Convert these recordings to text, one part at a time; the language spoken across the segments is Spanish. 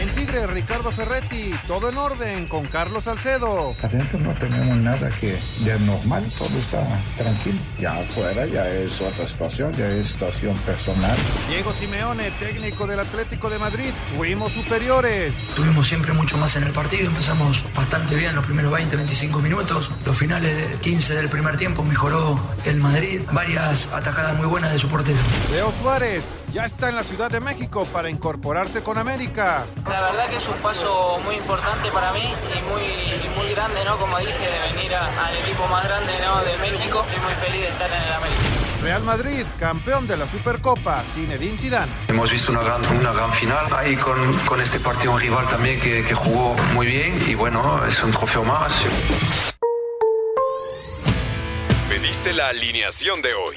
En Tigre, Ricardo Ferretti, todo en orden con Carlos Salcedo. Adentro no tenemos nada que de anormal, todo está tranquilo. Ya afuera ya es otra situación, ya es situación personal. Diego Simeone, técnico del Atlético de Madrid, fuimos superiores. Tuvimos siempre mucho más en el partido, empezamos bastante bien los primeros 20, 25 minutos. Los finales de 15 del primer tiempo mejoró el Madrid, varias atacadas muy buenas de su portero. Leo Suárez, ya está en la Ciudad de México para incorporarse con América. La verdad que es un paso muy importante para mí y muy, y muy grande, ¿no? Como dije, de venir a- al equipo más grande ¿no? de México. Estoy muy feliz de estar en el América. Real Madrid, campeón de la Supercopa, Zinedine Zidane. Hemos visto una gran, una gran final ahí con, con este partido un rival también que, que jugó muy bien y bueno, es un trofeo más. Pediste la alineación de hoy.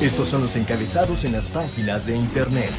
Estos son los encabezados en las páginas de internet.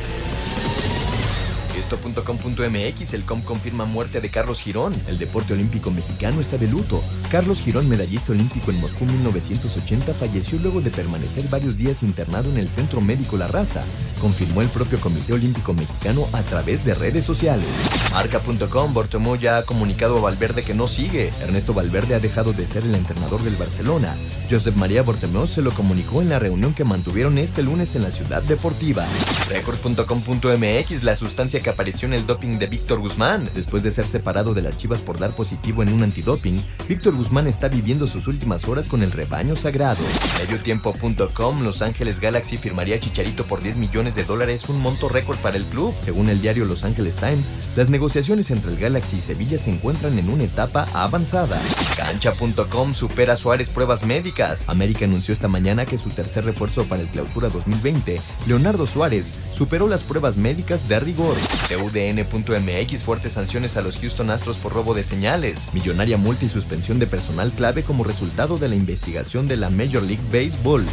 Esto.com.mx, el COM confirma muerte de Carlos Girón. El deporte olímpico mexicano está de luto. Carlos Girón, medallista olímpico en Moscú 1980, falleció luego de permanecer varios días internado en el Centro Médico La Raza, confirmó el propio Comité Olímpico Mexicano a través de redes sociales. Marca.com, Bortomeu ya ha comunicado a Valverde que no sigue. Ernesto Valverde ha dejado de ser el entrenador del Barcelona. Josep María Bortomeu se lo comunicó en la reunión que mantuvieron este lunes en la ciudad deportiva. Record.com.mx, la sustancia que apareció en el doping de Víctor Guzmán. Después de ser separado de las chivas por dar positivo en un antidoping, Víctor Guzmán está viviendo sus últimas horas con el rebaño sagrado. Mediotiempo.com, Los Ángeles Galaxy firmaría a Chicharito por 10 millones de dólares, un monto récord para el club. Según el diario Los Angeles Times, las negociaciones entre el Galaxy y Sevilla se encuentran en una etapa avanzada. Cancha.com supera a Suárez pruebas médicas. América anunció esta mañana que su tercer refuerzo para el clausura 2020, Leonardo Suárez, superó las pruebas médicas de rigor. TUDN.mx fuertes sanciones a los Houston Astros por robo de señales. Millonaria multa y suspensión de personal clave como resultado de la investigación de la Major League Baseball.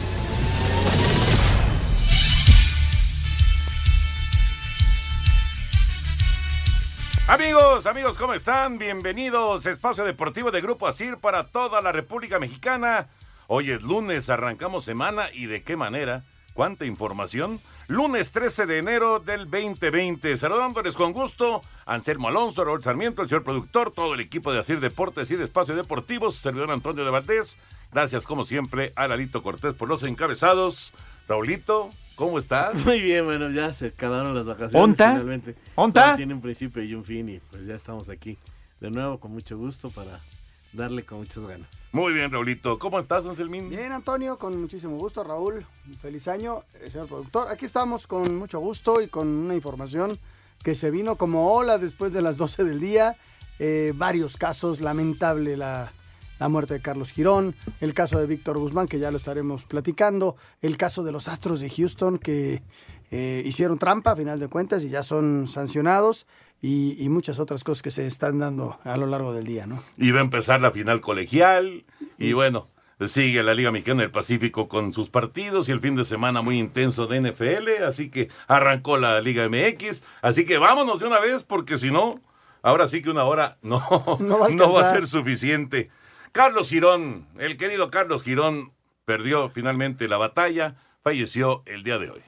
Amigos, amigos, ¿cómo están? Bienvenidos a Espacio Deportivo de Grupo Asir para toda la República Mexicana. Hoy es lunes, arrancamos semana y de qué manera. ¿Cuánta información? Lunes 13 de enero del 2020. Saludándoles con gusto, Anselmo Alonso, Raúl Sarmiento, el señor productor, todo el equipo de Asir Deportes y de Espacio Deportivo, servidor Antonio de Valdés. Gracias, como siempre, a Lalito Cortés por los encabezados. Raulito, ¿cómo estás? Muy bien, bueno, ya se acabaron las vacaciones ¿Onta? finalmente. ¿Onta? Todo Tiene un principio y un fin y pues ya estamos aquí de nuevo con mucho gusto para darle con muchas ganas. Muy bien, Raulito. ¿Cómo estás, Anselmín? Bien, Antonio, con muchísimo gusto. Raúl, feliz año, eh, señor productor. Aquí estamos con mucho gusto y con una información que se vino como ola después de las 12 del día. Eh, varios casos, lamentable la, la muerte de Carlos Girón, el caso de Víctor Guzmán, que ya lo estaremos platicando, el caso de los Astros de Houston, que eh, hicieron trampa a final de cuentas y ya son sancionados, y, y muchas otras cosas que se están dando a lo largo del día, ¿no? Y va a empezar la final colegial. Y bueno, sigue la Liga Mexicana del Pacífico con sus partidos y el fin de semana muy intenso de NFL. Así que arrancó la Liga MX. Así que vámonos de una vez porque si no, ahora sí que una hora no, No va a no va a alcanzar. ser suficiente. Carlos Girón, el querido Carlos Girón, perdió finalmente la batalla. Falleció el día de hoy.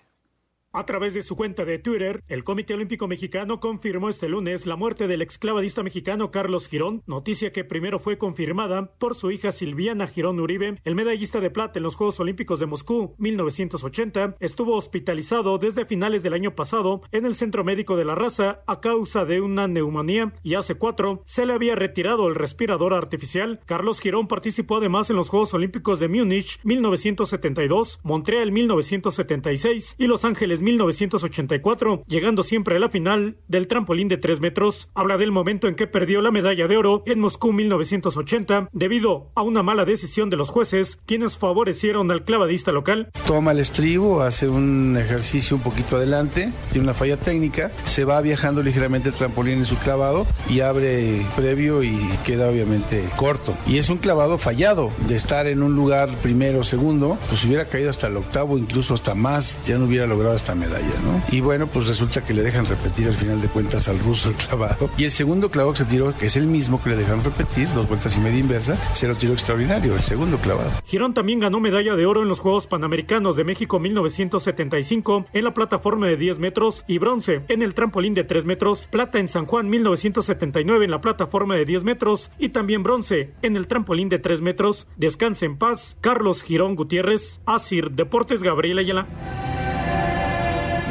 A través de su cuenta de Twitter, el Comité Olímpico Mexicano confirmó este lunes la muerte del exclavadista mexicano Carlos Girón, noticia que primero fue confirmada por su hija Silviana Girón Uribe, el medallista de plata en los Juegos Olímpicos de Moscú 1980, estuvo hospitalizado desde finales del año pasado en el Centro Médico de la Raza a causa de una neumonía y hace cuatro se le había retirado el respirador artificial. Carlos Girón participó además en los Juegos Olímpicos de Múnich 1972, Montreal 1976 y Los Ángeles 1984, llegando siempre a la final del trampolín de 3 metros. Habla del momento en que perdió la medalla de oro en Moscú 1980 debido a una mala decisión de los jueces, quienes favorecieron al clavadista local. Toma el estribo, hace un ejercicio un poquito adelante, tiene una falla técnica, se va viajando ligeramente el trampolín en su clavado y abre previo y queda obviamente corto. Y es un clavado fallado, de estar en un lugar primero segundo, pues hubiera caído hasta el octavo, incluso hasta más, ya no hubiera logrado medalla, ¿no? Y bueno, pues resulta que le dejan repetir al final de cuentas al ruso el clavado. Y el segundo clavado que se tiró, que es el mismo que le dejan repetir, dos vueltas y media inversa, se lo tiró extraordinario, el segundo clavado. Girón también ganó medalla de oro en los Juegos Panamericanos de México 1975 en la plataforma de 10 metros y bronce en el trampolín de 3 metros, plata en San Juan 1979 en la plataforma de 10 metros y también bronce en el trampolín de 3 metros. Descanse en paz, Carlos Girón Gutiérrez, Asir Deportes Gabriel Ayala.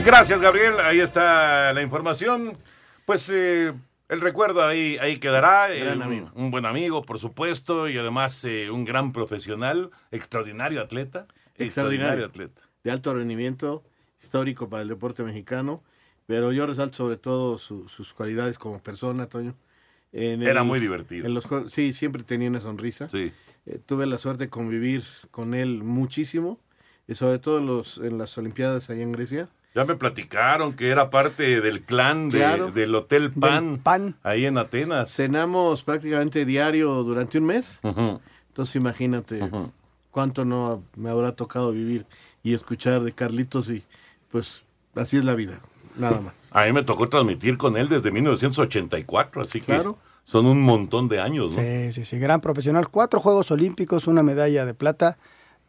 Gracias, Gabriel. Ahí está la información. Pues eh, el recuerdo ahí, ahí quedará. Eh. Un buen amigo, por supuesto, y además eh, un gran profesional, extraordinario atleta. Extraordinario. atleta. De alto rendimiento, histórico para el deporte mexicano. Pero yo resalto sobre todo su- sus cualidades como persona, Toño. En Era muy divertido. en los sí, siempre tenía una sonrisa. Sí. Eh, tuve la suerte de convivir con él muchísimo, y sobre todo en, los, en las Olimpiadas allá en Grecia. Ya me platicaron que era parte del clan de- Claro. del Hotel Pan, ahí en Atenas. Cenamos prácticamente diario durante un mes. Entonces imagínate cuánto no me habrá tocado vivir y escuchar de Carlitos y pues así es la vida, nada más. A mí me tocó transmitir con él desde 1984, así que son un montón de años, ¿no? Sí, sí, sí, gran profesional. Cuatro Juegos Olímpicos, una medalla de plata.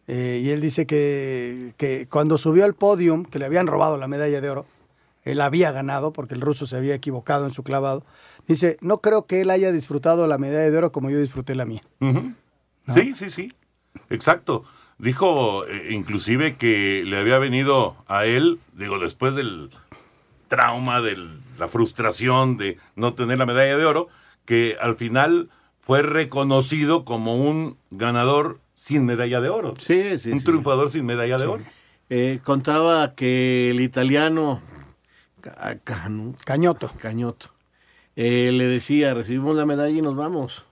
Eh, y él dice que, que cuando subió al podium, que le habían robado la medalla de oro, él había ganado porque el ruso se había equivocado en su clavado. Dice, no creo que él haya disfrutado la medalla de oro como yo disfruté la mía. Sí, sí, sí. Exacto. Dijo eh, inclusive que le había venido a él, digo, después del trauma, de la frustración de no tener la medalla de oro, que al final fue reconocido como un ganador sin medalla de oro. Sí, sí, Un sí. triunfador sin medalla de Sí. oro. Eh, contaba que el italiano Cañoto. Cañoto eh, le decía, recibimos la medalla y nos vamos.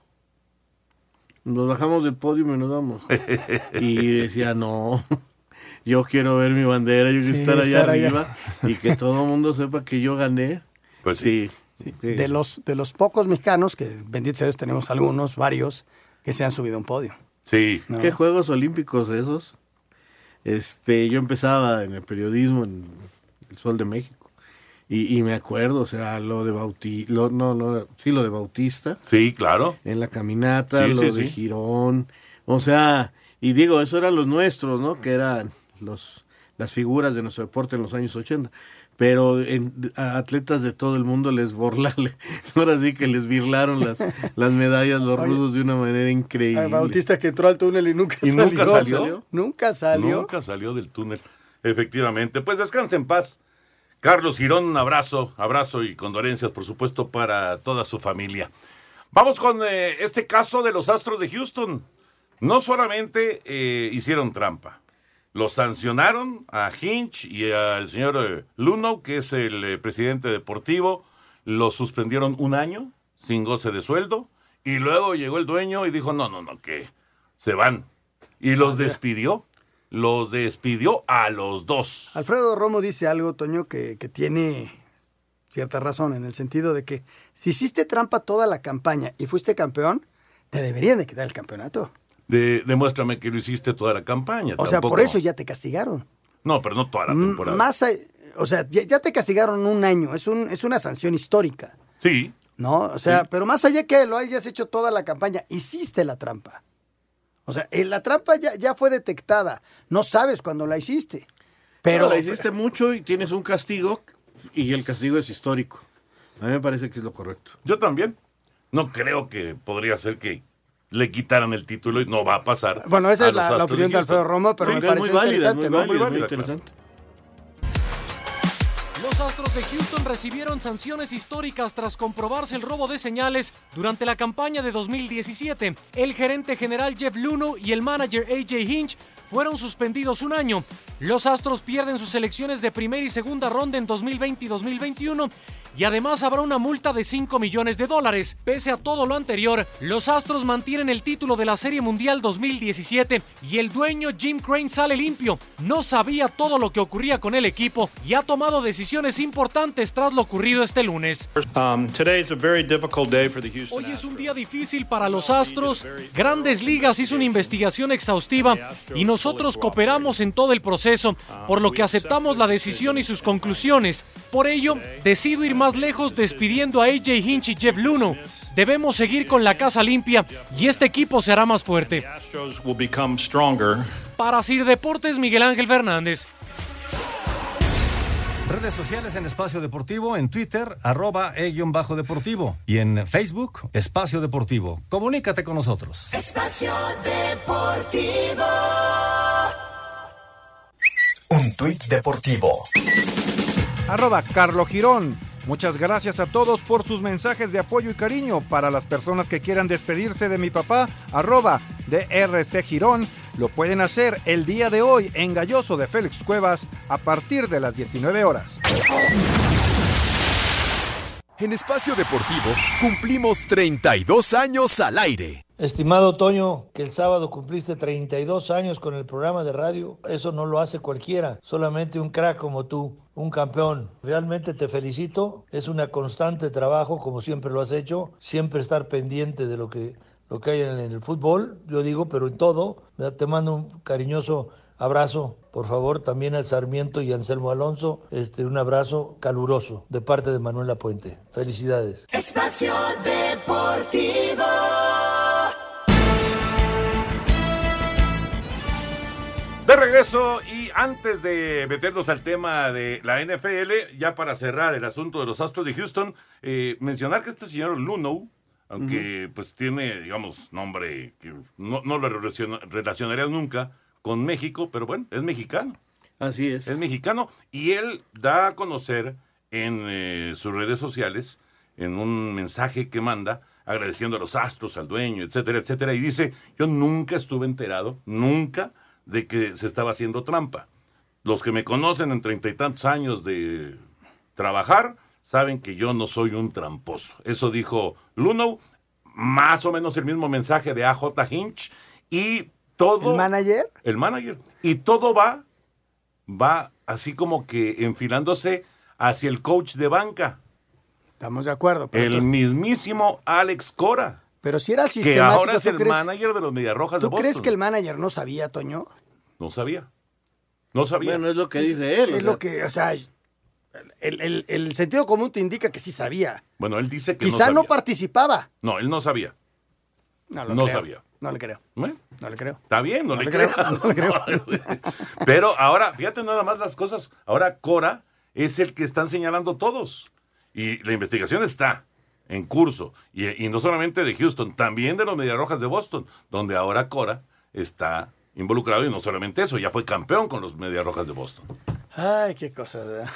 Nos bajamos del podio y nos vamos. y decía, no, yo quiero ver mi bandera, yo quiero Sí, estar allá estar allá. arriba y que todo el mundo sepa que yo gané. Pues sí. sí. De los, de los pocos mexicanos, que bendito sea Dios, tenemos algunos, varios, que se han subido a un podio. Sí. No. ¿Qué Juegos Olímpicos esos? Este, yo empezaba en el periodismo en El Sol de México. Y, y me acuerdo, o sea, lo de Bautista, no, no, sí, lo de Bautista. Sí, claro. En la caminata, Sí, lo sí, de sí. Girón. O sea, y digo, eso eran los nuestros, ¿no? Que eran los, las figuras de nuestro deporte en los años 80. Pero en, a atletas de todo el mundo les borlale. Ahora sí que les birlaron las, las medallas los Oye. rusos de una manera increíble. Al Bautista que entró al túnel y nunca ¿Y salió. nunca salió? Nunca salió. Nunca salió del túnel, efectivamente. Pues descanse en paz. Carlos Girón, un abrazo, abrazo y condolencias, por supuesto, para toda su familia. Vamos con eh, este caso de los Astros de Houston. No solamente eh, hicieron trampa, los sancionaron a Hinch y al señor eh, Luno, que es el eh, presidente deportivo, los suspendieron un año sin goce de sueldo y luego llegó el dueño y dijo, no, no, no, que se van. Y los despidió, los despidió a los dos. Alfredo Romo dice algo, Toño, que, que tiene cierta razón, en el sentido de que si hiciste trampa toda la campaña y fuiste campeón, te deberían de quitar el campeonato. De- demuéstrame que lo hiciste toda la campaña. O sea, por eso ya te castigaron. No, pero no toda la M- temporada. Más, a- o sea, ya, ya te castigaron un año, es, un, es una sanción histórica, Sí, ¿no? O sea, Sí. pero más allá que lo hayas hecho toda la campaña, hiciste la trampa. O sea, eh, la trampa ya, ya fue detectada, no sabes cuándo la hiciste. Pero No, la hiciste mucho y tienes un castigo y el castigo es histórico. A mí me parece que es lo correcto. Yo también. No creo que podría ser que le quitaran el título y no va a pasar. Bueno, esa es los la, opinión de Houston. Alfredo Romo, pero Sí, me parece muy válida, interesante, muy ¿no? válida, Muy muy válida. interesante. Los Astros de Houston recibieron sanciones históricas tras comprobarse el robo de señales durante la campaña de 2017. El gerente general Jeff Luno y el manager AJ Hinch fueron suspendidos un año. Los Astros pierden sus elecciones de primera y segunda ronda en 2020 y 2021 y además habrá una multa de 5 millones de dólares. Pese a todo lo anterior, los Astros mantienen el título de la Serie Mundial 2017 y el dueño Jim Crane sale limpio. No sabía todo lo que ocurría con el equipo y ha tomado decisiones importantes tras lo ocurrido este lunes. Um, Hoy es un día difícil para los Astros. Grandes Ligas hizo una investigación exhaustiva y nosotros cooperamos en todo el proceso, por lo que aceptamos la decisión y sus conclusiones. Por ello, decido ir más lejos despidiendo a AJ Hinch y Jeff Luno. Debemos seguir con la casa limpia y este equipo será más fuerte. Astros will become stronger. Para Sir Deportes, Miguel Ángel Fernández. Redes sociales en Espacio Deportivo, en Twitter, arroba e-bajo deportivo y en Facebook, Espacio Deportivo. Comunícate con nosotros. Espacio Deportivo. Un tuit deportivo. Arroba Carlo Girón. Muchas gracias a todos por sus mensajes de apoyo y cariño. Para las personas que quieran despedirse de mi papá, arroba DRC Girón, lo pueden hacer el día de hoy en Galloso de Félix Cuevas a partir de las 19 horas. En Espacio Deportivo cumplimos 32 años al aire. Estimado Toño, que el sábado cumpliste 32 años con el programa de radio, eso no lo hace cualquiera, solamente un crack como tú, un campeón. Realmente te felicito, es una constante trabajo como siempre lo has hecho, siempre estar pendiente de lo que, lo que hay en el fútbol, yo digo, pero en todo. Te mando un cariñoso abrazo, por favor, también al Sarmiento y Anselmo Alonso, este, un abrazo caluroso de parte de Manuela Puente. Felicidades. Espacio Deportivo. De regreso y antes de meternos al tema de la NFL, ya para cerrar el asunto de los Astros de Houston, eh, mencionar que este señor Luno, aunque pues tiene, digamos, nombre que no, no lo relaciona- relacionaría nunca con México, pero bueno, es mexicano. Así es. Es mexicano y él da a conocer en eh, sus redes sociales, en un mensaje que manda, agradeciendo a los astros, al dueño, etcétera, etcétera, y dice, yo nunca estuve enterado, nunca, de que se estaba haciendo trampa. Los que me conocen en treinta y tantos años de trabajar, saben que yo no soy un tramposo. Eso dijo Luno, más o menos el mismo mensaje de AJ Hinch, y todo... ¿El manager? El manager. Y todo va, va así como que enfilándose hacia el coach de banca. Estamos de acuerdo. Pero, El tú- mismísimo Alex Cora. pero si era Que sistemático, ahora es ¿tú el crees- manager de los Mediarrojas de ¿Tú Boston. crees que el manager no sabía, Toño? No sabía. No sabía. Bueno, es lo que dice él. o Es sea, lo que, o sea, el, el- el sentido común te indica que sí sabía. Bueno, él dice que Quizá no participaba. No, él no sabía. No, lo No creo. sabía. No le creo. ¿Eh? No le creo. Está bien, no, No le le creo, no le creo. Pero ahora, fíjate nada más las cosas. Ahora Cora es el que están señalando todos. Y la investigación está en curso. Y, y no solamente de Houston, también de los Mediarrojas de Boston, donde ahora Cora está involucrado. Y no solamente eso, ya fue campeón con los Mediarrojas de Boston. Ay, qué cosa.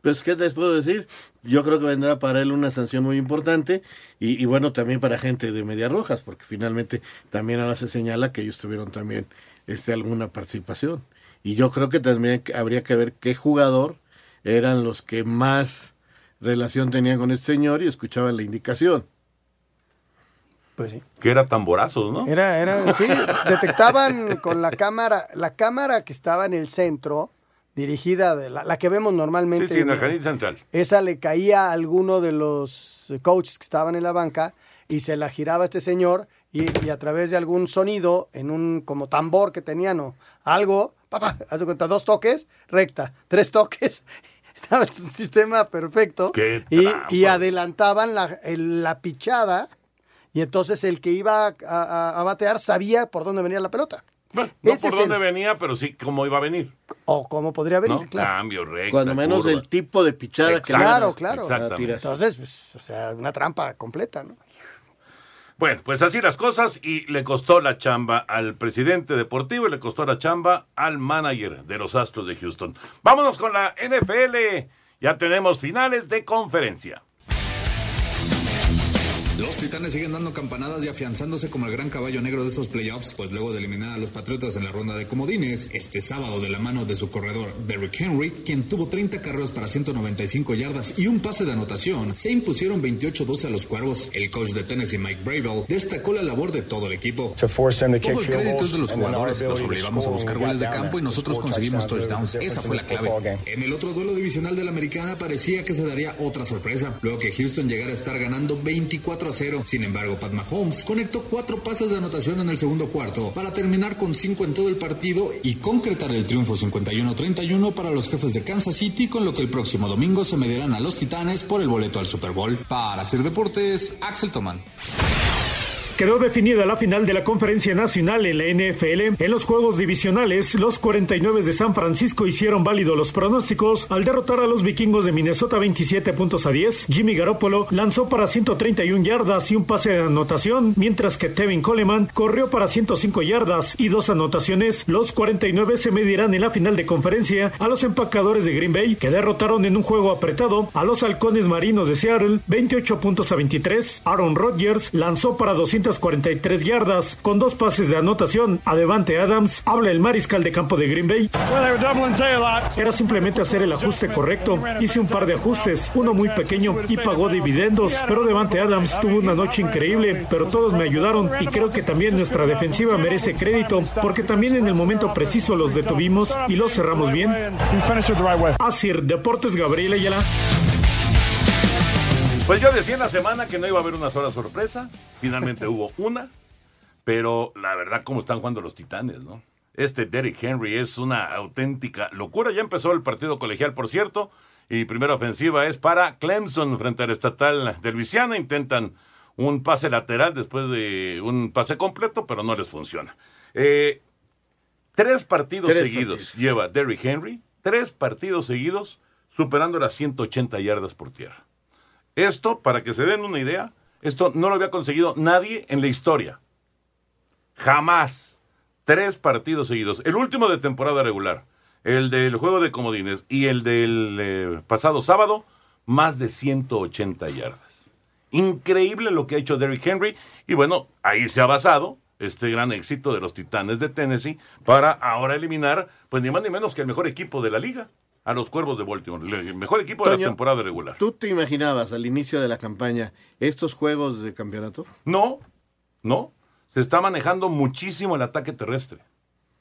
Pues, ¿qué les puedo decir? Yo creo que vendrá para él una sanción muy importante y, y bueno, también para gente de Medias Rojas, porque finalmente también ahora se señala que ellos tuvieron también este, alguna participación. Y yo creo que también habría que ver qué jugador eran los que más relación tenían con este señor y escuchaban la indicación. Pues sí. Que era tamborazos, ¿no? Era, era, sí, detectaban con la cámara, la cámara que estaba en el centro, dirigida, de la, la que vemos normalmente. Sí, sí, en el jardín central. Esa le caía a alguno de los coaches que estaban en la banca y se la giraba a este señor y, y a través de algún sonido, en un como tambor que tenían o algo, papá, haz de cuenta, dos toques, recta, tres toques. Estaba en un sistema perfecto. ¡Qué y, y adelantaban la, el- la pichada y entonces el que iba a, a- a batear sabía por dónde venía la pelota. No Ese por dónde el- venía, pero sí cómo iba a venir. O cómo podría venir, ¿no? claro. Cambio, recta, Cuando menos curva. el tipo de pichada que le Claro, claro. Entonces, pues, o sea, una trampa completa, ¿no? Bueno, pues así las cosas y le costó la chamba al presidente deportivo y le costó la chamba al manager de los Astros de Houston. Vámonos con la NFL. Ya tenemos finales de conferencia. Los Titanes siguen dando campanadas y afianzándose como el gran caballo negro de estos playoffs, pues luego de eliminar a los Patriotas en la ronda de comodines, este sábado de la mano de su corredor Derrick Henry, quien tuvo 30 carreras para 195 yardas y un pase de anotación, se impusieron 28-12 a los Cuervos. El coach de Tennessee, Mike Bravel, destacó la labor de todo el equipo. Todo el crédito es de los jugadores, los obligamos a buscar goles de campo y nosotros conseguimos touchdowns. Esa fue la clave. En el otro duelo divisional de la americana parecía que se daría otra sorpresa, luego que Houston llegara a estar ganando 24 a 0. Sin embargo, Pat Mahomes conectó cuatro pases de anotación en el segundo cuarto para terminar con cinco en todo el partido y concretar el triunfo 51-31 para los jefes de Kansas City, con lo que el próximo domingo se medirán a los Titanes por el boleto al Super Bowl. Para Sir Deportes, Axel Tomán. Quedó definida la final de la Conferencia Nacional en la NFL. En los juegos divisionales, los 49 de San Francisco hicieron válido los pronósticos al derrotar a los vikingos de Minnesota 27 puntos a 10. Jimmy Garoppolo lanzó para 131 yardas y un pase de anotación, mientras que Tevin Coleman corrió para 105 yardas y dos anotaciones. Los 49 se medirán en la final de conferencia a los empacadores de Green Bay, que derrotaron en un juego apretado a los halcones marinos de Seattle 28 puntos a 23. Aaron Rodgers lanzó para 243 yardas con dos pases de anotación a Devante Adams. Habla el mariscal de campo de Green Bay. Era simplemente hacer el ajuste correcto. Hice un par de ajustes, uno muy pequeño y pagó dividendos, pero Devante Adams tuvo una noche increíble, pero todos me ayudaron y creo que también nuestra defensiva merece crédito porque también en el momento preciso los detuvimos y los cerramos bien. Asir Deportes Gabriel Ayala. Pues yo decía en la semana que no iba a haber una sola sorpresa. Finalmente hubo una. Pero la verdad, cómo están jugando los titanes, ¿no? Este Derrick Henry es una auténtica locura. Ya empezó el partido colegial, por cierto. Y primera ofensiva es para Clemson frente al estatal de Luisiana. Intentan un pase lateral después de un pase completo, pero no les funciona. Eh, tres partidos Tres seguidos partidos. lleva Derrick Henry. Tres partidos seguidos superando las 180 yardas por tierra. Esto, para que se den una idea, esto no lo había conseguido nadie en la historia. Jamás. Tres partidos seguidos. El último de temporada regular, el del juego de comodines y el del eh, pasado sábado, más de 180 yardas. Increíble lo que ha hecho Derrick Henry. Y bueno, ahí se ha basado este gran éxito de los Titanes de Tennessee para ahora eliminar, pues ni más ni menos que el mejor equipo de la liga, a los Cuervos de Baltimore. El mejor equipo de la temporada regular. ¿Tú te imaginabas al inicio de la campaña estos juegos de campeonato? No, no. Se está manejando muchísimo el ataque terrestre.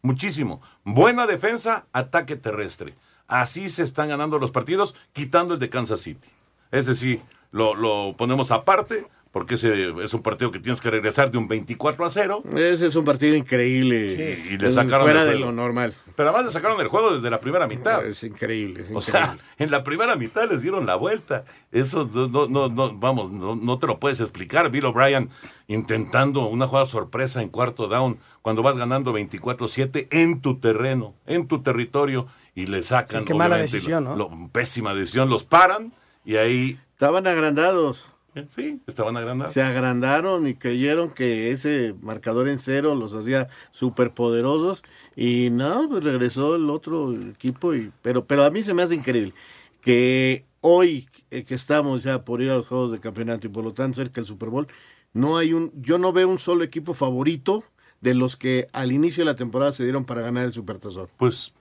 Muchísimo. Buena defensa, ataque terrestre. Así se están ganando los partidos, quitando el de Kansas City. Ese sí, lo, lo ponemos aparte, porque ese es un partido que tienes que regresar de un 24 a 0. Ese es un partido increíble. Sí, y le sacaron fuera el de juego. lo normal. Pero además le sacaron el juego desde la primera mitad. Es increíble. es O increíble. sea, en la primera mitad les dieron la vuelta. Eso no, no, no, no, vamos, no, no te lo puedes explicar. Bill O'Brien intentando una jugada sorpresa en cuarto down cuando vas ganando 24-7 en tu terreno, en tu territorio y le sacan. Sí, qué mala decisión, lo- ¿no? lo- pésima decisión. Los paran y ahí. Estaban agrandados. Sí, estaban agrandados. Se agrandaron y creyeron que ese marcador en cero los hacía súper poderosos y no, pues regresó el otro equipo. Y, pero, pero a mí se me hace increíble que hoy eh, que estamos ya por ir a los juegos de campeonato y por lo tanto cerca del Super Bowl, no hay un, yo no veo un solo equipo favorito de los que al inicio de la temporada se dieron para ganar el Supertazón. Pues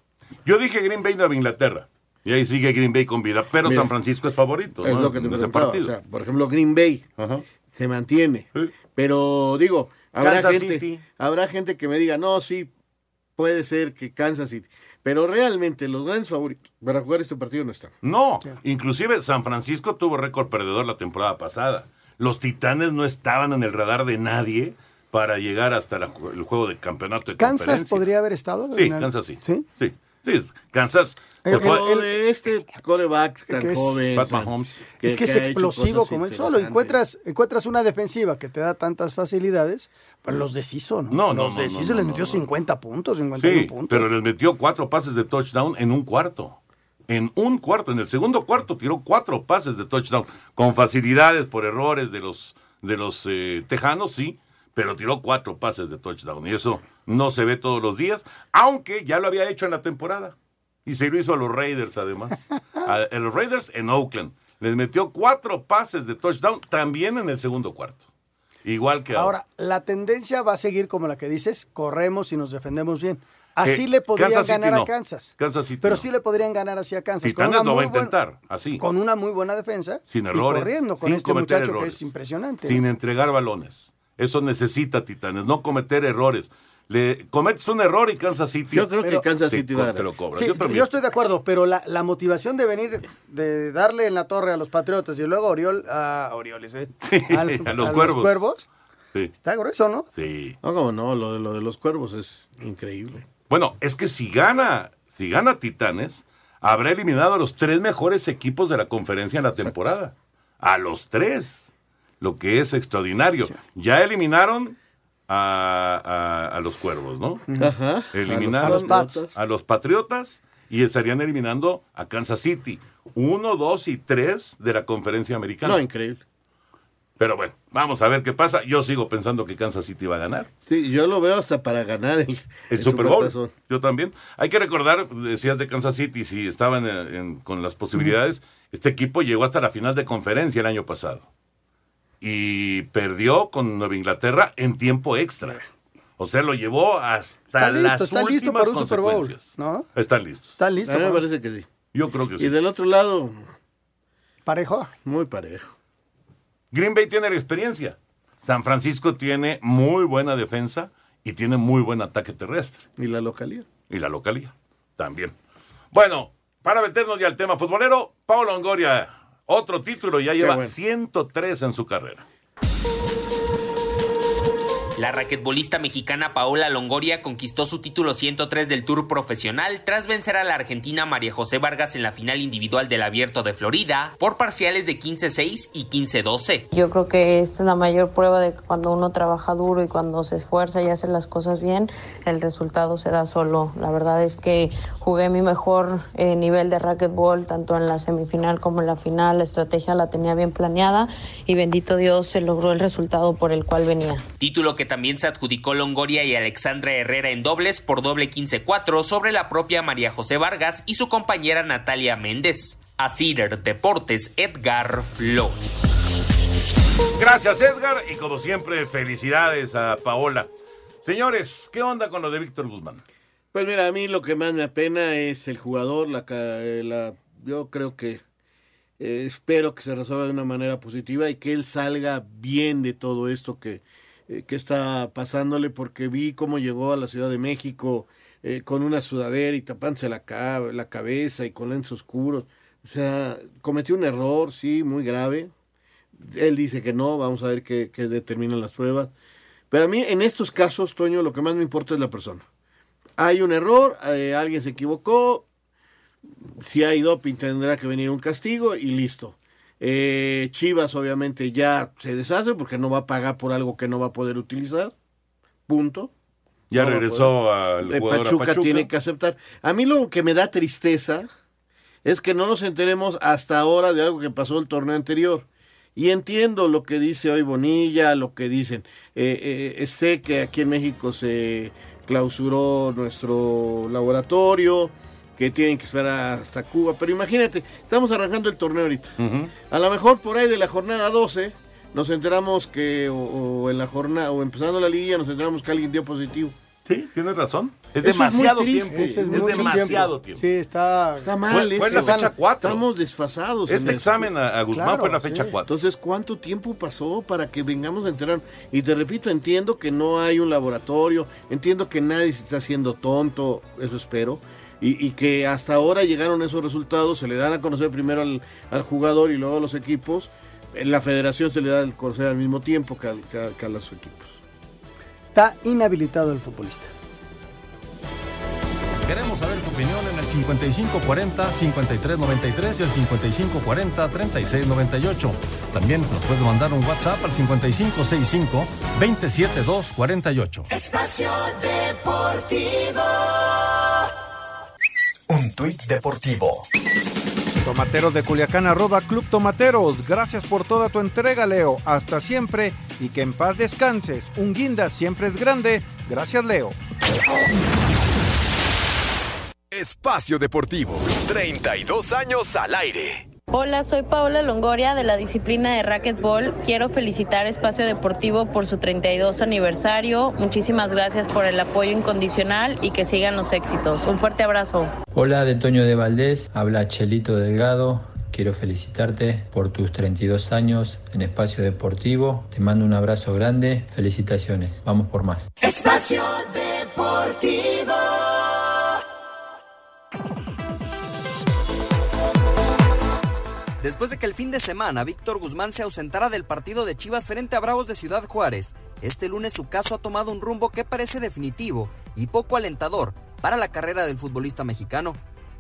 yo dije Green Bay Nueva Inglaterra. Y ahí sigue Green Bay con vida. Pero Mira, San Francisco es favorito. Es ¿no? lo que te preguntaba. partido. O sea, por ejemplo, Green Bay se mantiene. Pero digo, habrá Kansas gente, City. habrá gente que me diga, no, sí, puede ser que Kansas City. Pero realmente los grandes favoritos para jugar este partido no están. No, inclusive San Francisco tuvo récord perdedor la temporada pasada. Los Titanes no estaban en el radar de nadie para llegar hasta la el juego de campeonato de ¿Kansas podría haber estado? Sí, Kansas sí. ¿Sí? Sí. Sí, Kansas se El, fue- el- este coreback tan que es- joven. Pat Mahomes. es que es ha hecho explosivo como él solo. Encuentras, encuentras una defensiva que te da tantas facilidades, pero los deshizo, ¿no? No, no, Los no, deshizo no, les no, metió no. 50 puntos, 51 Sí, puntos. pero les metió cuatro pases de touchdown en un cuarto. En un cuarto, en el segundo cuarto tiró cuatro pases de touchdown con facilidades por errores de los de los eh, tejanos, sí, pero tiró cuatro pases de touchdown y eso no se ve todos los días, aunque ya lo había hecho en la temporada y se lo hizo a los Raiders además, a, a los Raiders en Oakland les metió cuatro pases de touchdown también en el segundo cuarto, igual que Ahora, la tendencia va a seguir como la que dices, corremos y nos defendemos bien. Así Eh, le podrían ganar no. a Kansas. Kansas City Pero no. sí le podrían ganar así a Kansas. Titanes lo va a buena- intentar, así. Con una muy buena defensa. sin y errores, corriendo con sin este muchacho errores, que es impresionante. sin ¿no? entregar balones. Eso necesita Titanes, no cometer errores. Le cometes un error y Kansas City. Yo creo que Kansas City va a te lo cobra. Sí, yo estoy de acuerdo, pero la, la motivación de venir, de darle en la torre a los Patriotas y luego a Oriol, a Orioles, ¿eh? Al- a los cuervos. Sí. Está grueso, ¿no? Sí. No, como no, lo de, lo de los cuervos es increíble. Bueno, es que si gana, si gana Titanes, habrá eliminado a los tres mejores equipos de la conferencia en la temporada. A los tres. Lo que es extraordinario. Ya eliminaron a, a- a los cuervos, ¿no? Ajá. Eliminaron A los Pats. a los Patriotas y estarían eliminando a Kansas City. Uno, dos y tres de la conferencia americana. No, increíble. Pero bueno, vamos a ver qué pasa. Yo sigo pensando que Kansas City va a ganar. Sí, yo lo veo hasta para ganar el, El Super Bowl. Supertazón. Yo también. Hay que recordar, decías de Kansas City, si estaban eh, en- con las posibilidades, este equipo llegó hasta la final de conferencia el año pasado. Y perdió con Nueva Inglaterra en tiempo extra. O sea, lo llevó hasta Está listo, las está listo últimas para un Super Bowl, consecuencias. ¿no? Están listos. Está listo. A mí me parece que sí. Yo creo que sí. Y del otro lado, Parejo. muy parejo. Green Bay tiene la experiencia. San Francisco tiene muy buena defensa y tiene muy buen ataque terrestre. Y la localidad. Y la localía también. Bueno, para meternos ya al tema futbolero, Paulo Longoria, otro título, ya lleva bueno. 103 en su carrera. La raquetbolista mexicana Paola Longoria conquistó su título 103 del Tour profesional tras vencer a la argentina María José Vargas en la final individual del Abierto de Florida por parciales de 15-6 y 15-12. Yo creo que esta es la mayor prueba de que cuando uno trabaja duro y cuando se esfuerza y hace las cosas bien, el resultado se da solo. La verdad es que jugué mi mejor eh, nivel de racquetball tanto en la semifinal como en la final. La estrategia la tenía bien planeada y bendito Dios se logró el resultado por el cual venía. Título que también se adjudicó Longoria y Alexandra Herrera en dobles por doble 15-4 sobre la propia María José Vargas y su compañera Natalia Méndez. A Cider Deportes, Edgar Flores. Gracias, Edgar, y como siempre, felicidades a Paola. Señores, ¿qué onda con lo de Víctor Guzmán? Pues mira, a mí lo que más me apena es el jugador, la, eh, la yo creo que eh, espero que se resuelva de una manera positiva y que él salga bien de todo esto que, eh, que está pasándole, porque vi cómo llegó a la Ciudad de México eh, con una sudadera y tapándose la, ca- la cabeza y con lentes oscuros. O sea, cometió un error, sí, muy grave. Él dice que no, vamos a ver qué, qué determinan las pruebas. Pero a mí, en estos casos, Toño, lo que más me importa es la persona. Hay un error, eh, alguien se equivocó, si hay doping tendrá que venir un castigo y listo. Eh, Chivas obviamente ya se deshace porque no va a pagar por algo que no va a poder utilizar. Punto. Ya No regresó al Eh, jugador a Pachuca, Pachuca. tiene que aceptar. A mí lo que me da tristeza es que no nos enteremos hasta ahora de algo que pasó el torneo anterior. Y entiendo lo que dice hoy Bonilla, lo que dicen. Eh, eh, sé que aquí en México se clausuró nuestro laboratorio, que tienen que esperar hasta Cuba. Pero imagínate, estamos arrancando el torneo ahorita. A lo mejor por ahí de la jornada 12 nos enteramos que, o, o en la jornada, o empezando la liga, nos enteramos que alguien dio positivo. Sí, tienes razón. Es Eso es muy demasiado triste, tiempo. Es, es demasiado tiempo. Sí, está, Está mal, Fue- fue en la fecha cuatro. Estamos desfasados. Este examen a, a Guzmán fue en la fecha 4. Entonces, ¿cuánto tiempo pasó para que vengamos a enterar? Y te repito, entiendo que no hay un laboratorio, entiendo que nadie se está haciendo tonto, eso espero, y, y que hasta ahora llegaron esos resultados, se le dan a conocer primero al, al jugador y luego a los equipos. En la federación se le da a conocer al mismo tiempo que a los equipos. está inhabilitado el futbolista. Queremos saber tu opinión en el 5540-5393 y el 5540-3698. También nos puedes mandar un WhatsApp al 5565-27248. Espacio Deportivo. Tuit deportivo. Tomateros de Culiacán, arroba Club Tomateros. Gracias por toda tu entrega, Leo. Hasta siempre y que en paz descanses. Un guinda siempre es grande. Gracias, Leo. Espacio Deportivo. 32 años al aire. Hola, soy Paola Longoria de la disciplina de racquetball. Quiero felicitar Espacio Deportivo por su 32 aniversario. Muchísimas gracias por el apoyo incondicional y que sigan los éxitos. Un fuerte abrazo. Hola, de Toño de Valdés, habla Chelito Delgado. Quiero felicitarte por tus 32 años en Espacio Deportivo. Te mando un abrazo grande. Felicitaciones. Vamos por más. Espacio Deportivo. Después de que el fin de semana Víctor Guzmán se ausentara del partido de Chivas frente a Bravos de Ciudad Juárez, este lunes su caso ha tomado un rumbo que parece definitivo y poco alentador para la carrera del futbolista mexicano.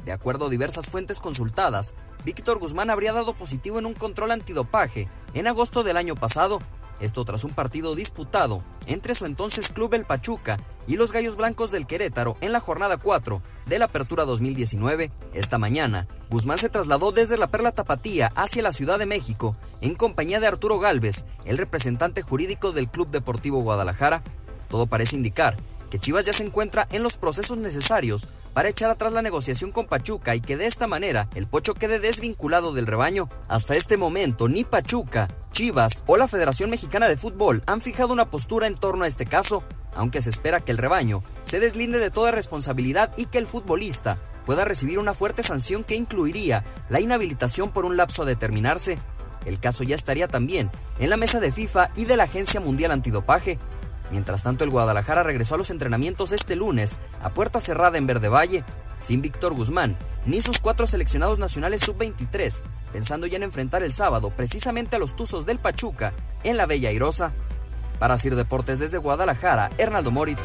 De acuerdo a diversas fuentes consultadas, Víctor Guzmán habría dado positivo en un control antidopaje en agosto del año pasado, esto tras un partido disputado entre su entonces club El Pachuca y los Gallos Blancos del Querétaro en la jornada 4 de la Apertura 2019. Esta mañana, Guzmán se trasladó desde la Perla Tapatía hacia la Ciudad de México en compañía de Arturo Galvez, el representante jurídico del Club Deportivo Guadalajara. Todo parece indicar que Chivas ya se encuentra en los procesos necesarios para echar atrás la negociación con Pachuca y que de esta manera el Pocho quede desvinculado del rebaño. Hasta este momento ni Pachuca, Chivas o la Federación Mexicana de Fútbol han fijado una postura en torno a este caso, aunque se espera que el rebaño se deslinde de toda responsabilidad y que el futbolista pueda recibir una fuerte sanción que incluiría la inhabilitación por un lapso a determinarse. El caso ya estaría también en la mesa de FIFA y de la Agencia Mundial Antidopaje. Mientras tanto, el Guadalajara regresó a los entrenamientos este lunes a puerta cerrada en Verde Valle, sin Víctor Guzmán, ni sus cuatro seleccionados nacionales sub-23, pensando ya en enfrentar el sábado precisamente a los Tuzos del Pachuca en la Bella Airosa. Para Sir Deportes desde Guadalajara, Hernaldo Morit.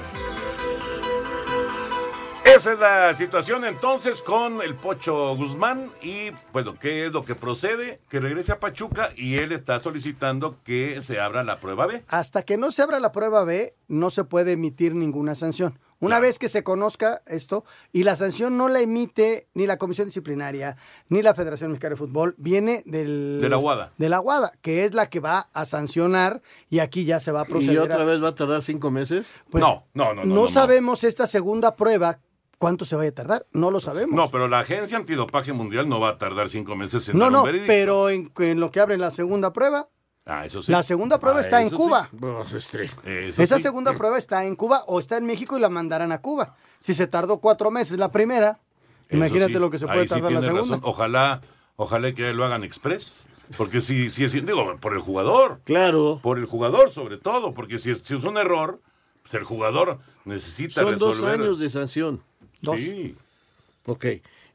Esa es la situación entonces con el Pocho Guzmán y bueno, ¿qué es lo que procede? Que regrese a Pachuca y él está solicitando que se abra la prueba B. Hasta que no se abra la prueba B, no se puede emitir ninguna sanción. Una vez que se conozca esto, y la sanción no la emite ni la Comisión Disciplinaria, ni la Federación Mexicana de Fútbol, viene del... De la Guada. De la Guada, que es la que va a sancionar y aquí ya se va a proceder. ¿Y otra a- vez va a tardar cinco meses? Pues, no, no, no, no. No, no, no. sabemos esta segunda prueba cuánto se vaya a tardar, no lo sabemos. No, pero la Agencia Antidopaje Mundial no va a tardar cinco meses en No, dar no, un veredicto. pero en, en lo que abre la segunda prueba, Ah, eso sí. la segunda prueba Ah, está en eso sí. Cuba. Eso Esa sí. segunda prueba está en Cuba o está en México y la mandarán a Cuba. Si se tardó cuatro meses la primera, Eso imagínate sí, lo que se ahí puede sí tardar la segunda. razón. Ojalá, ojalá que lo hagan express. Porque si, si es, digo, por el jugador. Claro. Por el jugador sobre todo, porque si es, si es un error, pues el jugador necesita Son dos resolver. años de sanción. Sí. Ok.